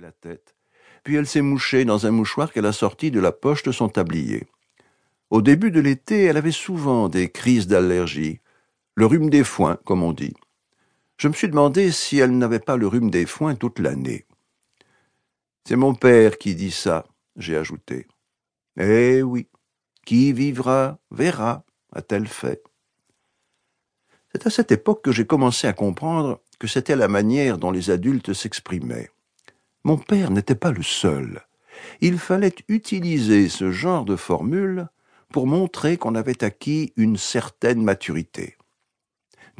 la tête, puis elle s'est mouchée dans un mouchoir qu'elle a sorti de la poche de son tablier. Au début de l'été, elle avait souvent des crises d'allergie, le rhume des foins, comme on dit. Je me suis demandé si elle n'avait pas le rhume des foins toute l'année. C'est mon père qui dit ça, j'ai ajouté. Eh oui, qui vivra verra, a-t-elle fait. C'est à cette époque que j'ai commencé à comprendre que c'était la manière dont les adultes s'exprimaient. Mon père n'était pas le seul. Il fallait utiliser ce genre de formule pour montrer qu'on avait acquis une certaine maturité.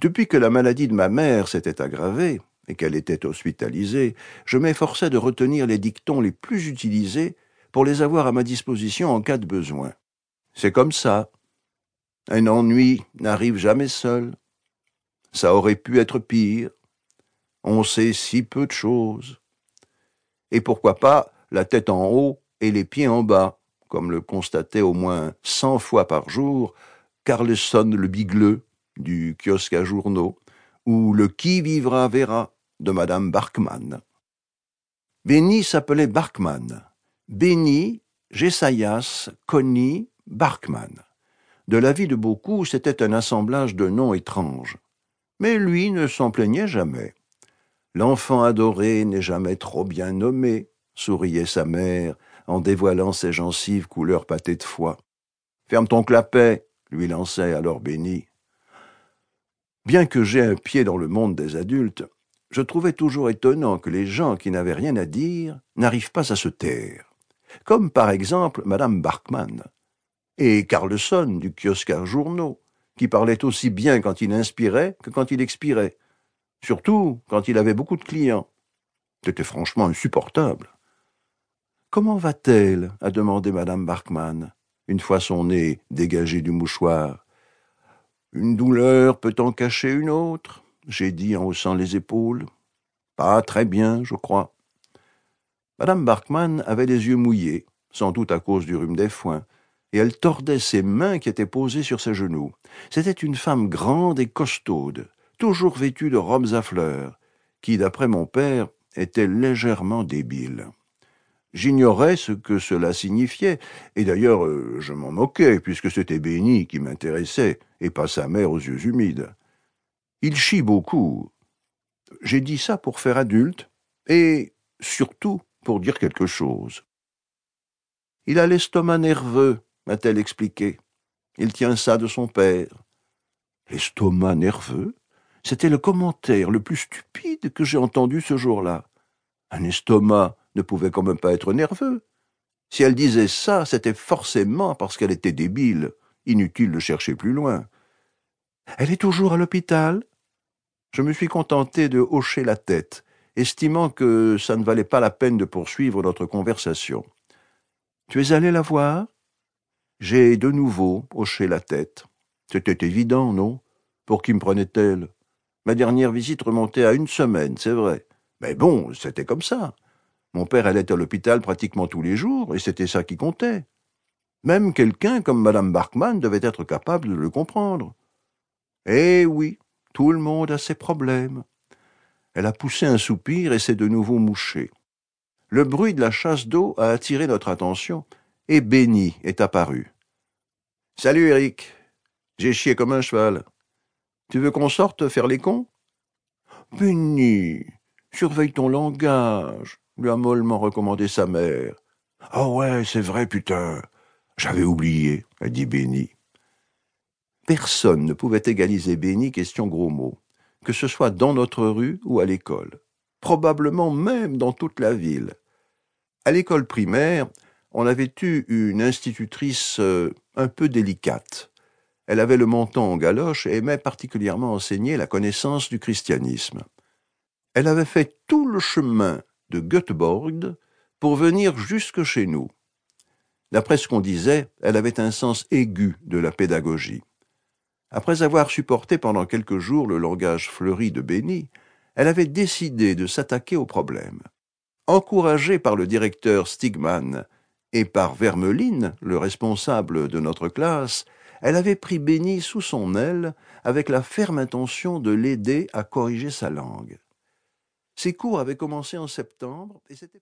Depuis que la maladie de ma mère s'était aggravée et qu'elle était hospitalisée, je m'efforçais de retenir les dictons les plus utilisés pour les avoir à ma disposition en cas de besoin. C'est comme ça. Un ennui n'arrive jamais seul. Ça aurait pu être pire. On sait si peu de choses. Et pourquoi pas la tête en haut et les pieds en bas, comme le constatait au moins cent fois par jour Carlson le Bigleux du kiosque à journaux, ou le Qui vivra verra de Madame Barkman. Benny s'appelait Barkman. Benny, Jessayas, Connie, Barkman. De l'avis de beaucoup, c'était un assemblage de noms étranges. Mais lui ne s'en plaignait jamais. L'enfant adoré n'est jamais trop bien nommé, souriait sa mère, en dévoilant ses gencives couleur pâté de foie. Ferme ton clapet, lui lançait alors Béni. Bien que j'aie un pied dans le monde des adultes, je trouvais toujours étonnant que les gens qui n'avaient rien à dire n'arrivent pas à se taire. Comme par exemple Madame Barkman et Carlson du kiosque à journaux, qui parlait aussi bien quand il inspirait que quand il expirait surtout quand il avait beaucoup de clients. C'était franchement insupportable. Comment va-t-elle? a demandé madame Barkman, une fois son nez dégagé du mouchoir. Une douleur peut en cacher une autre, j'ai dit en haussant les épaules. Pas très bien, je crois. Madame Barkman avait les yeux mouillés, sans doute à cause du rhume des foins, et elle tordait ses mains qui étaient posées sur ses genoux. C'était une femme grande et costaude, toujours vêtu de robes à fleurs, qui, d'après mon père, était légèrement débile. J'ignorais ce que cela signifiait, et d'ailleurs euh, je m'en moquais, puisque c'était Béni qui m'intéressait, et pas sa mère aux yeux humides. Il chie beaucoup. J'ai dit ça pour faire adulte, et surtout pour dire quelque chose. Il a l'estomac nerveux, m'a-t-elle expliqué. Il tient ça de son père. L'estomac nerveux? C'était le commentaire le plus stupide que j'ai entendu ce jour-là. Un estomac ne pouvait quand même pas être nerveux. Si elle disait ça, c'était forcément parce qu'elle était débile. Inutile de chercher plus loin. Elle est toujours à l'hôpital? Je me suis contenté de hocher la tête, estimant que ça ne valait pas la peine de poursuivre notre conversation. Tu es allé la voir? J'ai de nouveau hoché la tête. C'était évident, non? Pour qui me prenait-elle? Ma dernière visite remontait à une semaine, c'est vrai. Mais bon, c'était comme ça. Mon père allait à l'hôpital pratiquement tous les jours, et c'était ça qui comptait. Même quelqu'un comme Madame Barkman devait être capable de le comprendre. Eh oui, tout le monde a ses problèmes. Elle a poussé un soupir et s'est de nouveau mouchée. Le bruit de la chasse d'eau a attiré notre attention, et Benny est apparu. Salut Eric. J'ai chié comme un cheval. Tu veux qu'on sorte faire les cons? Benny, surveille ton langage, lui a mollement recommandé sa mère. Ah ouais, c'est vrai, putain. J'avais oublié, a dit Benny. Personne ne pouvait égaliser Benny question gros mots, que ce soit dans notre rue ou à l'école, probablement même dans toute la ville. À l'école primaire, on avait eu une institutrice euh, un peu délicate. Elle avait le menton en galoche et aimait particulièrement enseigner la connaissance du christianisme. Elle avait fait tout le chemin de Göteborg pour venir jusque chez nous. D'après ce qu'on disait, elle avait un sens aigu de la pédagogie. Après avoir supporté pendant quelques jours le langage fleuri de Béni, elle avait décidé de s'attaquer au problème. Encouragée par le directeur Stigman et par Vermeline, le responsable de notre classe, elle avait pris Béni sous son aile avec la ferme intention de l'aider à corriger sa langue. Ses cours avaient commencé en septembre et c'était